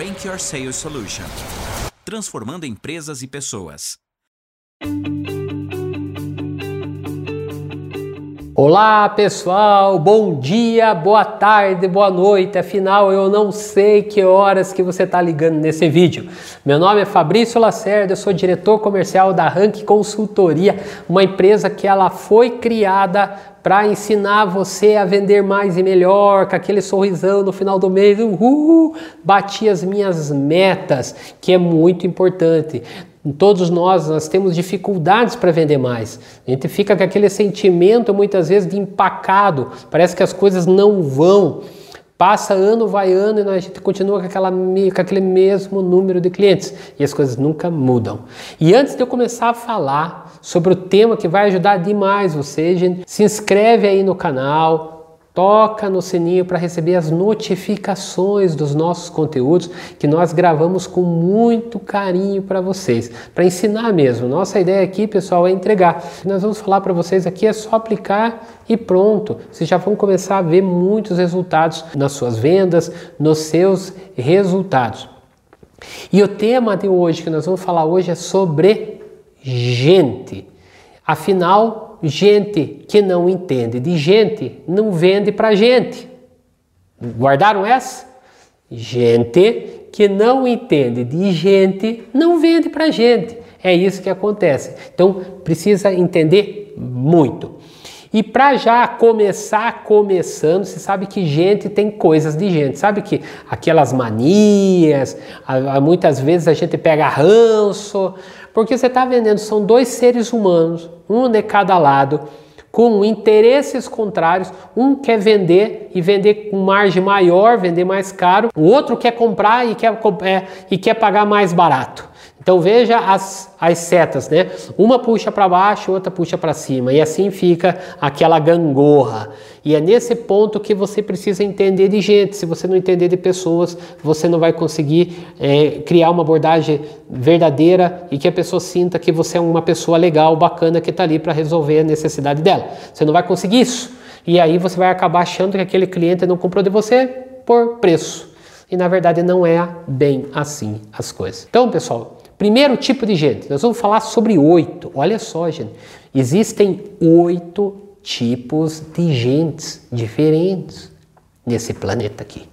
Rank Your Sales Solution transformando empresas e pessoas. Olá pessoal, bom dia, boa tarde, boa noite. Afinal, eu não sei que horas que você está ligando nesse vídeo. Meu nome é Fabrício Lacerda, eu sou diretor comercial da Rank Consultoria, uma empresa que ela foi criada para ensinar você a vender mais e melhor, com aquele sorrisão no final do mês, uhul, bati as minhas metas, que é muito importante. Todos nós, nós temos dificuldades para vender mais. A gente fica com aquele sentimento muitas vezes de empacado, parece que as coisas não vão. Passa ano, vai ano e a gente continua com, aquela, com aquele mesmo número de clientes e as coisas nunca mudam. E antes de eu começar a falar sobre o tema que vai ajudar demais você, gente, se inscreve aí no canal, toca no sininho para receber as notificações dos nossos conteúdos que nós gravamos com muito carinho para vocês, para ensinar mesmo. Nossa ideia aqui, pessoal, é entregar. O que nós vamos falar para vocês aqui é só aplicar e pronto. Vocês já vão começar a ver muitos resultados nas suas vendas, nos seus resultados. E o tema de hoje que nós vamos falar hoje é sobre gente. Afinal, gente que não entende de gente não vende para gente. Guardaram essa? Gente que não entende de gente não vende para gente. É isso que acontece. Então precisa entender muito. E para já começar começando, você sabe que gente tem coisas de gente. Sabe que aquelas manias, muitas vezes a gente pega ranço, porque você está vendendo, são dois seres humanos, um de cada lado, com interesses contrários. Um quer vender e vender com margem maior, vender mais caro. O outro quer comprar e quer, é, e quer pagar mais barato. Então veja as, as setas, né? Uma puxa para baixo, outra puxa para cima, e assim fica aquela gangorra. E é nesse ponto que você precisa entender de gente. Se você não entender de pessoas, você não vai conseguir é, criar uma abordagem verdadeira e que a pessoa sinta que você é uma pessoa legal, bacana, que está ali para resolver a necessidade dela. Você não vai conseguir isso. E aí você vai acabar achando que aquele cliente não comprou de você por preço. E na verdade não é bem assim as coisas. Então, pessoal, Primeiro tipo de gente, nós vamos falar sobre oito. Olha só, gente, existem oito tipos de gentes diferentes nesse planeta aqui,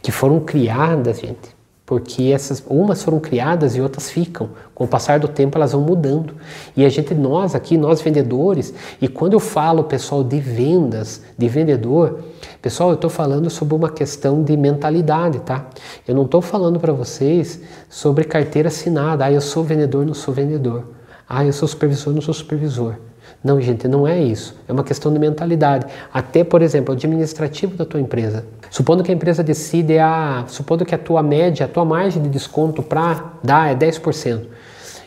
que foram criadas, gente, porque essas umas foram criadas e outras ficam. Com o passar do tempo elas vão mudando. E a gente, nós aqui, nós vendedores, e quando eu falo, pessoal, de vendas, de vendedor, pessoal, eu estou falando sobre uma questão de mentalidade, tá? Eu não estou falando para vocês sobre carteira assinada. Ah, eu sou vendedor, não sou vendedor. Ah, eu sou supervisor, não sou supervisor. Não, gente, não é isso. É uma questão de mentalidade. Até, por exemplo, administrativo da tua empresa. Supondo que a empresa decide a. Supondo que a tua média, a tua margem de desconto para dar é 10%.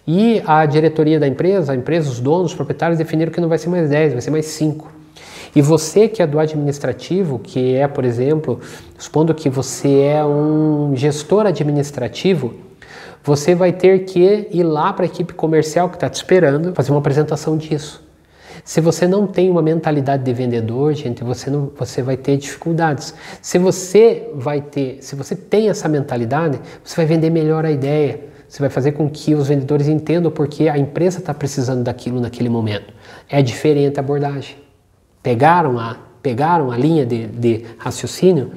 E a diretoria da empresa, a empresa, os donos, os proprietários definiram que não vai ser mais 10, vai ser mais 5. E você que é do administrativo, que é, por exemplo, supondo que você é um gestor administrativo, você vai ter que ir lá para a equipe comercial que está te esperando, fazer uma apresentação disso. Se você não tem uma mentalidade de vendedor, gente, você não, você vai ter dificuldades. Se você vai ter, se você tem essa mentalidade, você vai vender melhor a ideia. Você vai fazer com que os vendedores entendam porque a empresa está precisando daquilo naquele momento. É diferente a abordagem. Pegaram a, pegaram a linha de, de raciocínio?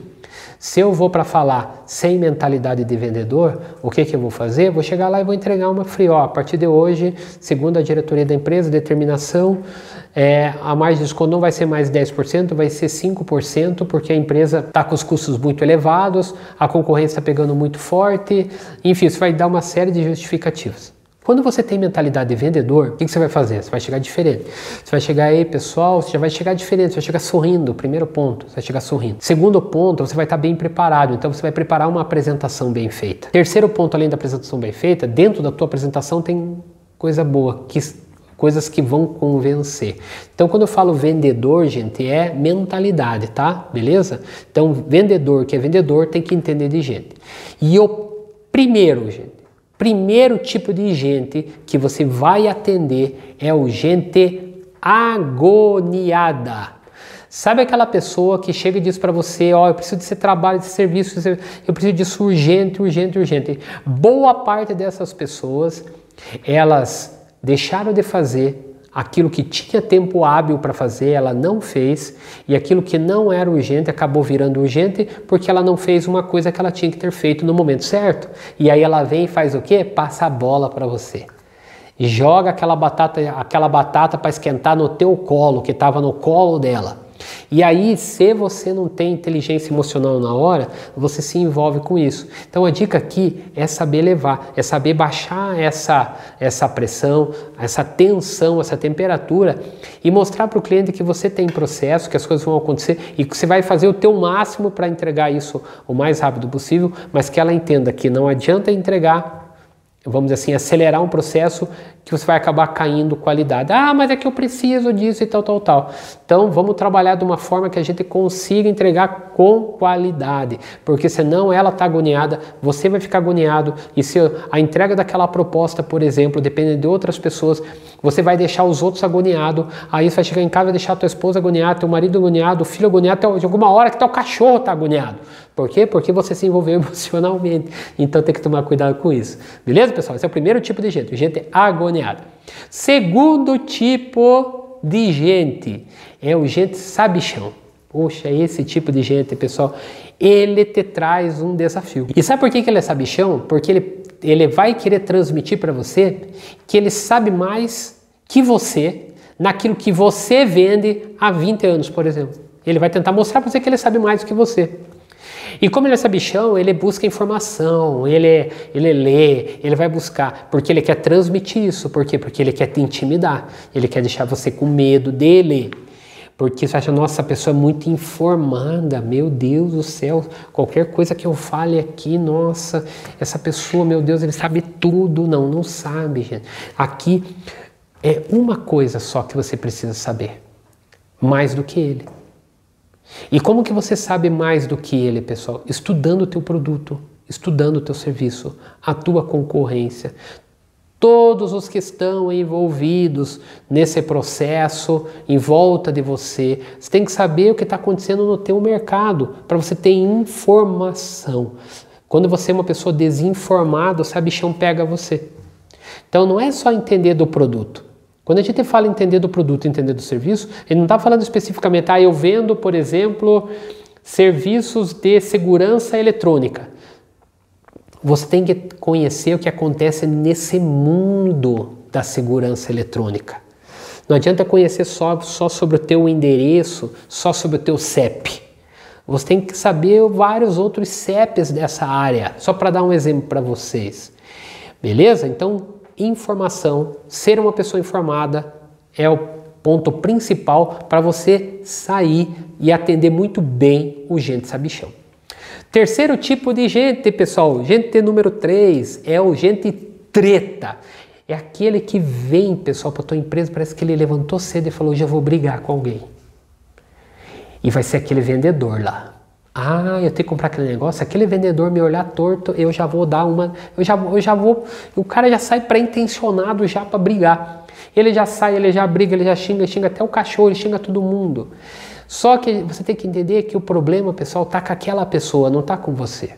Se eu vou para falar sem mentalidade de vendedor, o que, que eu vou fazer? Vou chegar lá e vou entregar uma free. Ó, a partir de hoje, segundo a diretoria da empresa, determinação, é, a margem de desconto não vai ser mais 10%, vai ser 5%, porque a empresa está com os custos muito elevados, a concorrência está pegando muito forte, enfim, isso vai dar uma série de justificativas. Quando você tem mentalidade de vendedor, o que, você vai fazer? Você vai chegar diferente. Você vai chegar aí, pessoal, você já vai chegar diferente, você vai chegar sorrindo, primeiro ponto, você vai chegar sorrindo. Segundo ponto, você vai estar bem preparado, então você vai preparar uma apresentação bem feita. Terceiro ponto, além da apresentação bem feita, dentro da tua apresentação tem coisa boa, que coisas que vão convencer. Então, quando eu falo vendedor, gente, é mentalidade, tá? Beleza? Então, vendedor que é vendedor tem que entender de gente. E o primeiro, gente, Primeiro tipo de gente que você vai atender é o gente agoniada. Sabe aquela pessoa que chega e diz para você, ó, oh, eu preciso desse trabalho, desse serviço, eu preciso disso urgente, urgente, urgente. Boa parte dessas pessoas, elas deixaram de fazer aquilo que tinha tempo hábil para fazer, ela não fez, e aquilo que não era urgente acabou virando urgente porque ela não fez uma coisa que ela tinha que ter feito no momento certo. E aí ela vem e faz o quê? Passa a bola para você. Joga aquela batata, aquela batata para esquentar no teu colo, que estava no colo dela. E aí, se você não tem inteligência emocional na hora, você se envolve com isso. Então a dica aqui é saber levar, é saber baixar essa, essa pressão, essa tensão, essa temperatura e mostrar para o cliente que você tem processo, que as coisas vão acontecer e que você vai fazer o teu máximo para entregar isso o mais rápido possível, mas que ela entenda que não adianta entregar vamos dizer assim, acelerar um processo que você vai acabar caindo qualidade. Ah, mas é que eu preciso disso e tal, tal, tal. Então vamos trabalhar de uma forma que a gente consiga entregar com qualidade, porque senão ela está agoniada, você vai ficar agoniado e se a entrega daquela proposta, por exemplo, depende de outras pessoas, você vai deixar os outros agoniados, aí você vai chegar em casa e deixar a tua esposa agoniada, teu marido agoniado, o filho agoniado, até alguma hora que teu cachorro está agoniado. Por quê? Porque você se envolveu emocionalmente. Então tem que tomar cuidado com isso. Beleza, pessoal? Esse é o primeiro tipo de gente, gente agoniada. Segundo tipo de gente é o gente sabichão. Poxa, esse tipo de gente, pessoal, ele te traz um desafio. E sabe por que, que ele é sabichão? Porque ele, ele vai querer transmitir para você que ele sabe mais que você naquilo que você vende há 20 anos, por exemplo. Ele vai tentar mostrar para você que ele sabe mais do que você. E como ele é sabichão, ele busca informação, ele, ele lê, ele vai buscar, porque ele quer transmitir isso. Por quê? Porque ele quer te intimidar, ele quer deixar você com medo dele. Porque você acha, nossa, a pessoa é muito informada, meu Deus do céu, qualquer coisa que eu fale aqui, nossa, essa pessoa, meu Deus, ele sabe tudo. Não, não sabe, gente. Aqui é uma coisa só que você precisa saber, mais do que ele. E como que você sabe mais do que ele, pessoal? Estudando o teu produto, estudando o teu serviço, a tua concorrência. Todos os que estão envolvidos nesse processo, em volta de você, você tem que saber o que está acontecendo no teu mercado para você ter informação. Quando você é uma pessoa desinformada, o sabichão pega você. Então não é só entender do produto, quando a gente fala entender do produto, entender do serviço, ele não está falando especificamente, ah, eu vendo, por exemplo, serviços de segurança eletrônica. Você tem que conhecer o que acontece nesse mundo da segurança eletrônica. Não adianta conhecer só, só sobre o teu endereço, só sobre o teu CEP. Você tem que saber vários outros CEPs dessa área, só para dar um exemplo para vocês. Beleza? Então, informação, ser uma pessoa informada é o ponto principal para você sair e atender muito bem o gente sabichão. Terceiro tipo de gente, pessoal, gente número 3 é o gente treta. É aquele que vem, pessoal, para tua empresa, parece que ele levantou cedo e falou: já vou brigar com alguém. E vai ser aquele vendedor lá. Ah, eu tenho que comprar aquele negócio, aquele vendedor me olhar torto, eu já vou dar uma, eu já, eu já vou, o cara já sai pré-intencionado já para brigar. Ele já sai, ele já briga, ele já xinga, xinga até o cachorro, ele xinga todo mundo. Só que você tem que entender que o problema, pessoal, tá com aquela pessoa, não tá com você.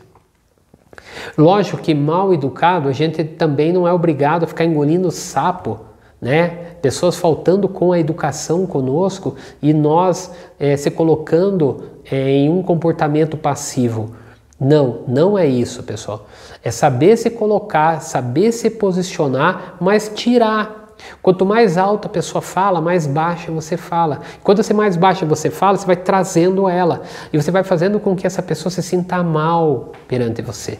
Lógico que mal educado, a gente também não é obrigado a ficar engolindo sapo, né? Pessoas faltando com a educação conosco e nós é, se colocando é, em um comportamento passivo. Não, não é isso, pessoal. É saber se colocar, saber se posicionar, mas tirar. Quanto mais alta a pessoa fala, mais baixa você fala. Quanto você mais baixa você fala, você vai trazendo ela. E você vai fazendo com que essa pessoa se sinta mal perante você.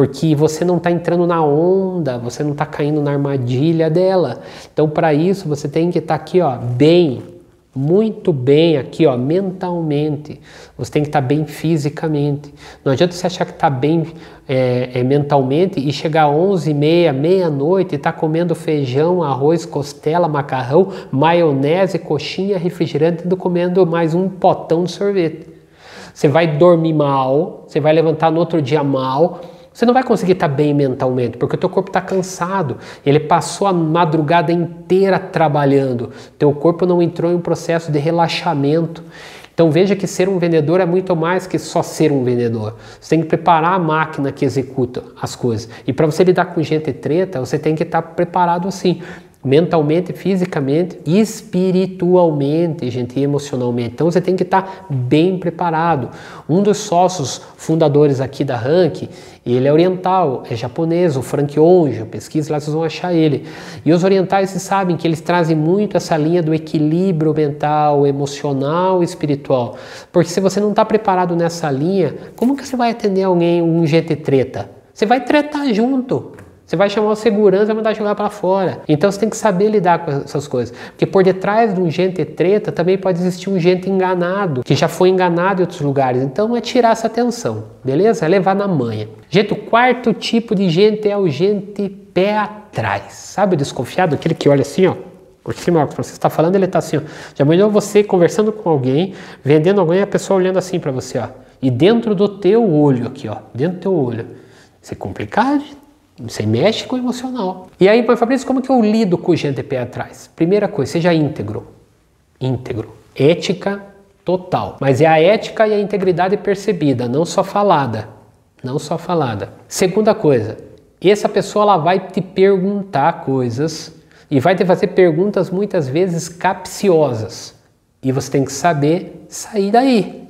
Porque você não está entrando na onda, você não está caindo na armadilha dela. Então, para isso, você tem que estar tá aqui, ó, bem, muito bem aqui, ó, mentalmente. Você tem que estar bem fisicamente. Não adianta você achar que está bem é, é, mentalmente e chegar às 11 meia, meia-noite e estar tá comendo feijão, arroz, costela, macarrão, maionese, coxinha, refrigerante e comendo mais um potão de sorvete. Você vai dormir mal, você vai levantar no outro dia mal, você não vai conseguir estar bem mentalmente, porque o teu corpo está cansado. Ele passou a madrugada inteira trabalhando. Teu corpo não entrou em um processo de relaxamento. Então veja que ser um vendedor é muito mais que só ser um vendedor. Você tem que preparar a máquina que executa as coisas. E para você lidar com gente treta, você tem que estar preparado assim mentalmente, fisicamente, espiritualmente, gente, e emocionalmente. Então você tem que estar bem preparado. Um dos sócios fundadores aqui da Rank, ele é oriental, é japonês, o Frank Onjo, pesquise lá, vocês vão achar ele. E os orientais sabem que eles trazem muito essa linha do equilíbrio mental, emocional e espiritual. Porque se você não está preparado nessa linha, como que você vai atender alguém, um gente treta? Você vai tretar junto. Você vai chamar o segurança e mandar jogar para fora. Então você tem que saber lidar com essas coisas. Porque por detrás de um gente treta também pode existir um gente enganado, que já foi enganado em outros lugares. Então é tirar essa atenção, beleza? É levar na manha. Gente, o quarto tipo de gente é o gente pé atrás. Sabe o desconfiado? Aquele que olha assim, ó. Por cima, que você está falando, ele está assim, ó. Já imaginou você conversando com alguém, vendendo alguém, a pessoa olhando assim para você, ó. E dentro do teu olho aqui, ó. Dentro do teu olho. Isso é complicado, você mexe com o emocional. E aí, Fabrício, como que eu lido com o pé atrás? Primeira coisa, seja íntegro. Íntegro. Ética total. Mas é a ética e a integridade percebida, não só falada. Não só falada. Segunda coisa, essa pessoa ela vai te perguntar coisas e vai te fazer perguntas muitas vezes capciosas. E você tem que saber sair daí.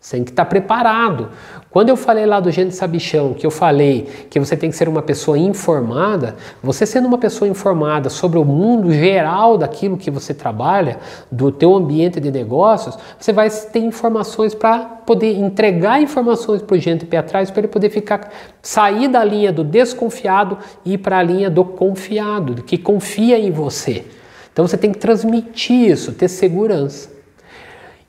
Você tem que estar preparado. Quando eu falei lá do gente sabichão, que eu falei que você tem que ser uma pessoa informada, você sendo uma pessoa informada sobre o mundo geral daquilo que você trabalha, do teu ambiente de negócios, você vai ter informações para poder entregar informações para o gente pé atrás, para ele poder ficar sair da linha do desconfiado e ir para a linha do confiado, que confia em você. Então você tem que transmitir isso, ter segurança.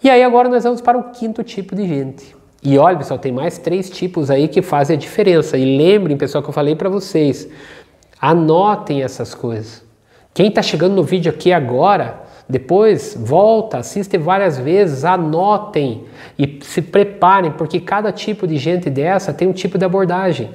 E aí agora nós vamos para o quinto tipo de gente e olha, pessoal, tem mais três tipos aí que fazem a diferença. E lembrem, pessoal, que eu falei para vocês. Anotem essas coisas. Quem está chegando no vídeo aqui agora, depois volta, assiste várias vezes, anotem e se preparem, porque cada tipo de gente dessa tem um tipo de abordagem.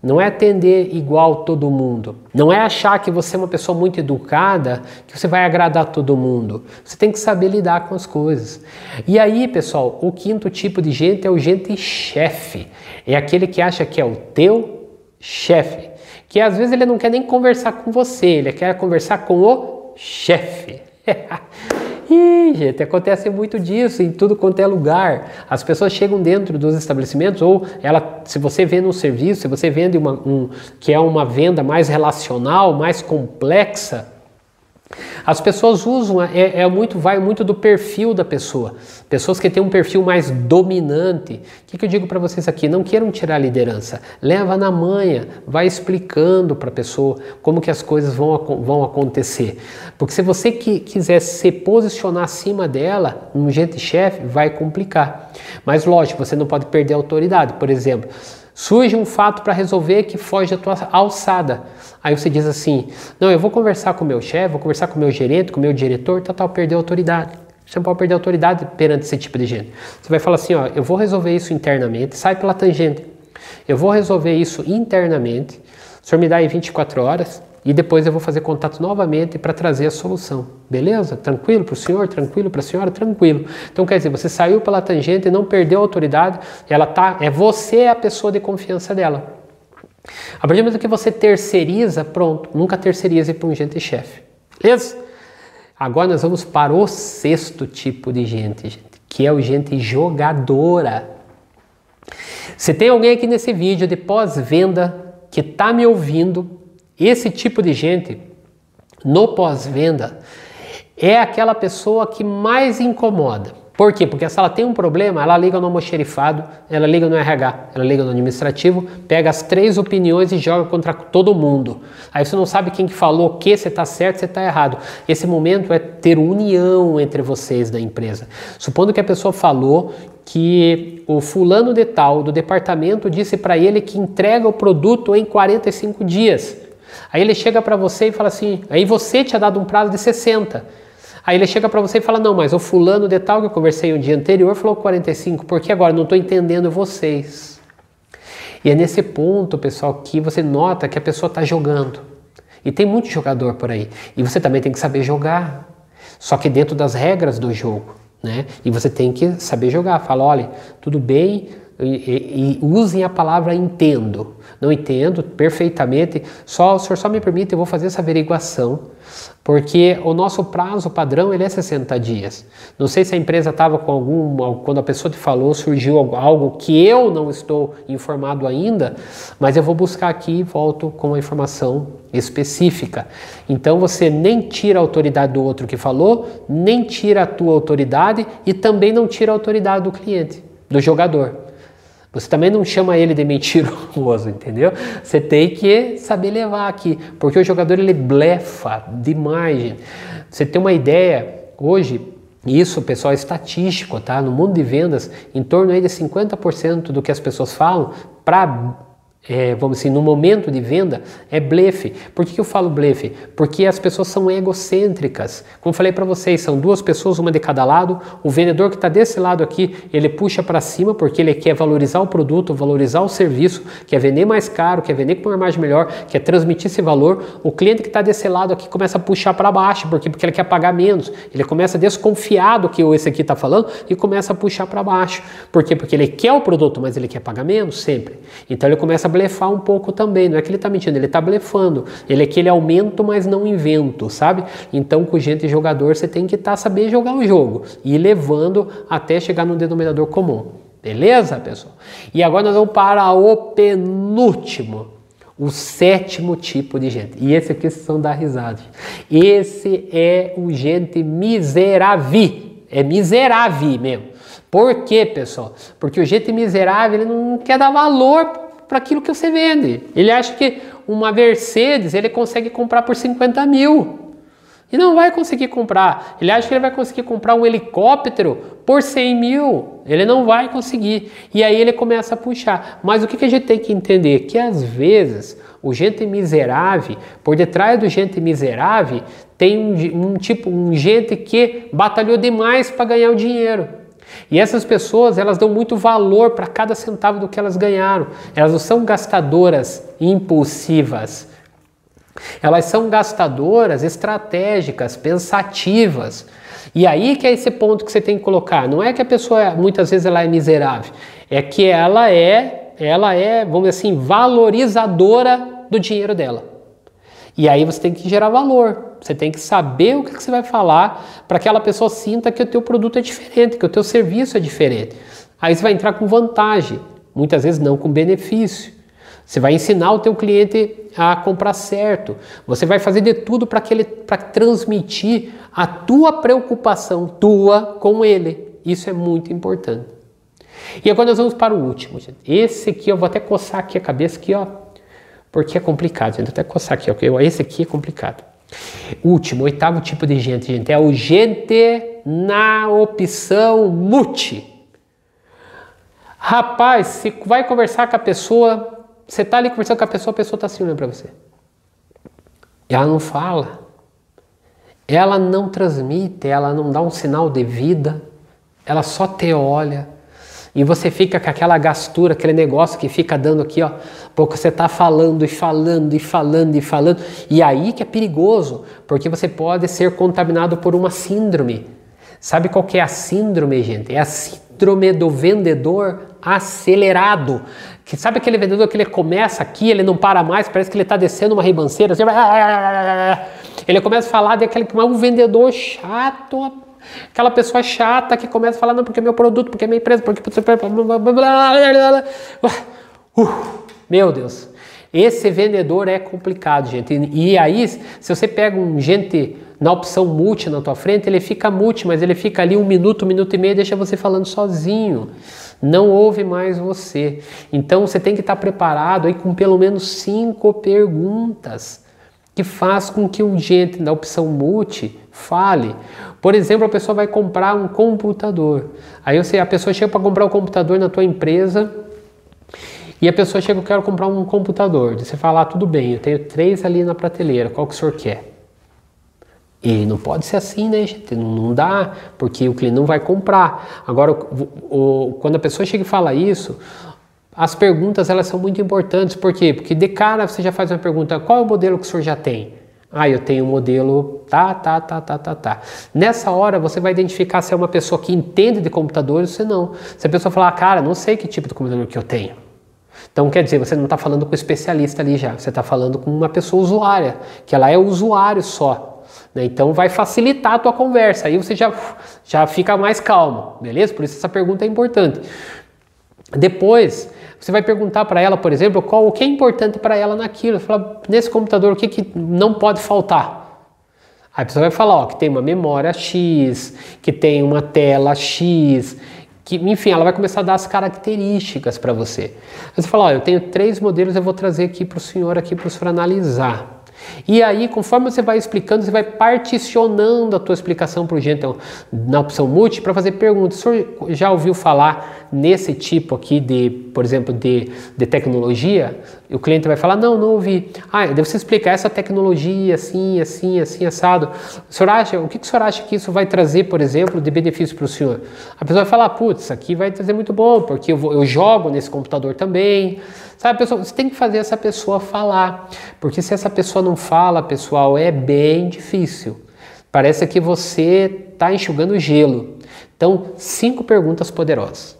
Não é atender igual todo mundo. Não é achar que você é uma pessoa muito educada, que você vai agradar todo mundo. Você tem que saber lidar com as coisas. E aí, pessoal, o quinto tipo de gente é o gente chefe. É aquele que acha que é o teu chefe. Que às vezes ele não quer nem conversar com você, ele quer conversar com o chefe. Ih, gente, acontece muito disso em tudo quanto é lugar. As pessoas chegam dentro dos estabelecimentos, ou ela, se você vende um serviço, se você vende uma, um, que é uma venda mais relacional, mais complexa, as pessoas usam, é, é, muito, vai muito do perfil da pessoa. Pessoas que têm um perfil mais dominante. O que, que eu digo para vocês aqui? Não queiram tirar a liderança. Leva na manha, vai explicando para a pessoa como que as coisas vão, vão acontecer. Porque se você que, quiser se posicionar acima dela, um gente chefe, vai complicar. Mas lógico, você não pode perder a autoridade. Por exemplo, Surge um fato para resolver que foge da tua alçada. Aí você diz assim: Não, eu vou conversar com o meu chefe, vou conversar com o meu gerente, com o meu diretor, tal, tal, perder a autoridade. Você não pode perder a autoridade perante esse tipo de gente. Você vai falar assim: Ó, eu vou resolver isso internamente, sai pela tangente. Eu vou resolver isso internamente. O senhor me dá aí 24 horas, e depois eu vou fazer contato novamente para trazer a solução. Beleza? Tranquilo para o senhor? Tranquilo para a senhora? Tranquilo. Então quer dizer, você saiu pela tangente não perdeu a autoridade, ela tá, é você a pessoa de confiança dela. A partir do momento que você terceiriza, pronto, nunca terceirize para um gente chefe. Beleza? Agora nós vamos para o sexto tipo de gente, gente, que é o gente jogadora. Se tem alguém aqui nesse vídeo de pós-venda que está me ouvindo esse tipo de gente, no pós-venda, é aquela pessoa que mais incomoda. Por quê? Porque se ela tem um problema, ela liga no almoxerifado, ela liga no RH, ela liga no administrativo, pega as três opiniões e joga contra todo mundo. Aí você não sabe quem que falou o que, você está certo, você está errado. Esse momento é ter união entre vocês da empresa. Supondo que a pessoa falou que o fulano de tal do departamento disse para ele que entrega o produto em 45 dias. Aí ele chega para você e fala assim, aí você tinha dado um prazo de 60. Aí ele chega para você e fala, não, mas o fulano de tal que eu conversei um dia anterior falou 45, porque agora não estou entendendo vocês. E é nesse ponto, pessoal, que você nota que a pessoa está jogando. E tem muito jogador por aí. E você também tem que saber jogar. Só que dentro das regras do jogo. né? E você tem que saber jogar. Fala, olha, tudo bem, e, e, e, usem a palavra entendo. Não entendo perfeitamente, só o senhor só me permite, eu vou fazer essa averiguação, porque o nosso prazo padrão ele é 60 dias. Não sei se a empresa estava com algum, quando a pessoa te falou, surgiu algo que eu não estou informado ainda, mas eu vou buscar aqui e volto com a informação específica. Então você nem tira a autoridade do outro que falou, nem tira a tua autoridade e também não tira a autoridade do cliente, do jogador. Você também não chama ele de mentiroso, entendeu? Você tem que saber levar aqui, porque o jogador ele blefa demais. Você tem uma ideia, hoje, isso, pessoal, é estatístico, tá? No mundo de vendas, em torno aí de 50% do que as pessoas falam para é, vamos assim, no momento de venda, é blefe. Por que eu falo blefe? Porque as pessoas são egocêntricas. Como falei para vocês, são duas pessoas, uma de cada lado. O vendedor que está desse lado aqui, ele puxa para cima porque ele quer valorizar o produto, valorizar o serviço, quer vender mais caro, quer vender com uma margem melhor, quer transmitir esse valor. O cliente que está desse lado aqui começa a puxar para baixo porque, porque ele quer pagar menos. Ele começa a desconfiar do que esse aqui está falando e começa a puxar para baixo. Por quê? Porque ele quer o produto, mas ele quer pagar menos sempre. Então ele começa a blefar um pouco também. Não é que ele está mentindo, ele está blefando. Ele é que ele aumenta, mas não invento, sabe? Então, com gente jogador, você tem que estar tá, saber jogar o jogo e ir levando até chegar no denominador comum. Beleza, pessoal? E agora nós vamos para o penúltimo, o sétimo tipo de gente. E esse aqui vão dar risada. Esse é o gente miserável. É miserável mesmo. Por quê, pessoal? Porque o gente miserável ele não quer dar valor para aquilo que você vende. Ele acha que uma Mercedes ele consegue comprar por 50 mil. E não vai conseguir comprar. Ele acha que ele vai conseguir comprar um helicóptero por 100 mil. Ele não vai conseguir. E aí ele começa a puxar. Mas o que, a gente tem que entender? Que às vezes o gente miserável, por detrás do gente miserável, tem um, um tipo, um gente que batalhou demais para ganhar o dinheiro. E essas pessoas, elas dão muito valor para cada centavo do que elas ganharam. Elas não são gastadoras impulsivas. Elas são gastadoras estratégicas, pensativas. E aí que é esse ponto que você tem que colocar. Não é que a pessoa muitas vezes ela é miserável, é que ela é, ela é, vamos dizer assim, valorizadora do dinheiro dela. E aí você tem que gerar valor. Você tem que saber o que, você vai falar para que aquela pessoa sinta que o teu produto é diferente, que o teu serviço é diferente. Aí você vai entrar com vantagem, muitas vezes não com benefício. Você vai ensinar o teu cliente a comprar certo. Você vai fazer de tudo para que ele para transmitir a tua preocupação tua com ele. Isso é muito importante. E agora nós vamos para o último. Gente. Esse aqui eu vou até coçar aqui a cabeça aqui, ó, porque é complicado. Gente. Até coçar aqui, ó, esse aqui é complicado. Último, oitavo tipo de gente, gente, é o gente na opção multi. Rapaz, se vai conversar com a pessoa, você tá ali conversando com a pessoa, a pessoa tá assim olhando para você. Ela não fala. Ela não transmite, ela não dá um sinal de vida. Ela só te olha e você fica com aquela gastura, aquele negócio que fica dando aqui, ó, porque você está falando e falando e falando e falando. E aí que é perigoso, porque você pode ser contaminado por uma síndrome. Sabe qual que é a síndrome, gente? É a síndrome do vendedor acelerado. Que sabe aquele vendedor que ele começa aqui, ele não para mais, parece que ele está descendo uma ribanceira, assim, ele começa a falar daquele que é um vendedor chato, Aquela pessoa chata que começa a falar, não, porque é meu produto, porque é minha empresa, porque. Uh, meu Deus. Esse vendedor é complicado, gente. E aí, se você pega um gente na opção multi na tua frente, ele fica multi, mas ele fica ali um minuto, um minuto e meio deixa você falando sozinho. Não ouve mais você. Então você tem que estar preparado aí com pelo menos cinco perguntas que faz com que o gente da opção multi fale. Por exemplo, a pessoa vai comprar um computador. Aí você, a pessoa chega para comprar um computador na tua empresa e a pessoa chega, eu quero comprar um computador. Você fala, ah, tudo bem, eu tenho três ali na prateleira, qual que o senhor quer? E não pode ser assim, né, gente? Não, não dá, porque o cliente não vai comprar. Agora, o, o, quando a pessoa chega e fala isso, as perguntas elas são muito importantes. Por quê? Porque de cara você já faz uma pergunta: qual é o modelo que o senhor já tem? Ah, eu tenho um modelo tá, tá, tá, tá, tá, tá. Nessa hora você vai identificar se é uma pessoa que entende de computadores ou se não. Se a pessoa falar, ah, cara, não sei que tipo de computador que eu tenho. Então quer dizer, você não está falando com o especialista ali já, você está falando com uma pessoa usuária, que ela é usuário só. Né? Então vai facilitar a tua conversa, aí você já, já fica mais calmo, beleza? Por isso essa pergunta é importante. Depois, você vai perguntar para ela, por exemplo, qual o que é importante para ela naquilo. Fala, nesse computador, o que, que não pode faltar? Aí a pessoa vai falar ó, que tem uma memória X, que tem uma tela X, que, enfim, ela vai começar a dar as características para você. Você fala, ó, eu tenho três modelos, eu vou trazer aqui para o senhor aqui para o senhor analisar. E aí, conforme você vai explicando, você vai particionando a tua explicação para o gente na opção multi para fazer perguntas. O senhor já ouviu falar nesse tipo aqui de, por exemplo, de, de tecnologia? E o cliente vai falar, não, não ouvi. Ah, deve você explicar essa tecnologia assim, assim, assim, assado. O senhor acha, o que, que o senhor acha que isso vai trazer, por exemplo, de benefício para o senhor? A pessoa vai falar, putz, isso aqui vai trazer muito bom, porque eu, vou, eu jogo nesse computador também. Sabe, pessoal, você tem que fazer essa pessoa falar, porque se essa pessoa não fala, pessoal, é bem difícil. Parece que você está enxugando gelo. Então, cinco perguntas poderosas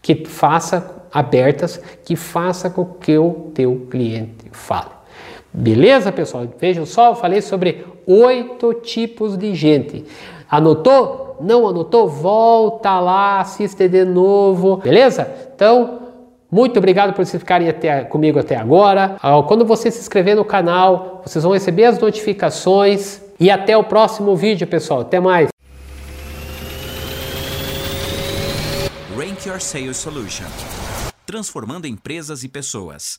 que faça abertas, que faça com que o teu cliente fale. Beleza, pessoal? Vejam só, eu falei sobre oito tipos de gente. Anotou? Não anotou? Volta lá, assiste de novo. Beleza? Então, muito obrigado por vocês ficarem até, comigo até agora. Ah, quando você se inscrever no canal, vocês vão receber as notificações. E até o próximo vídeo, pessoal. Até mais. Rank Your Sales Solution transformando empresas e pessoas.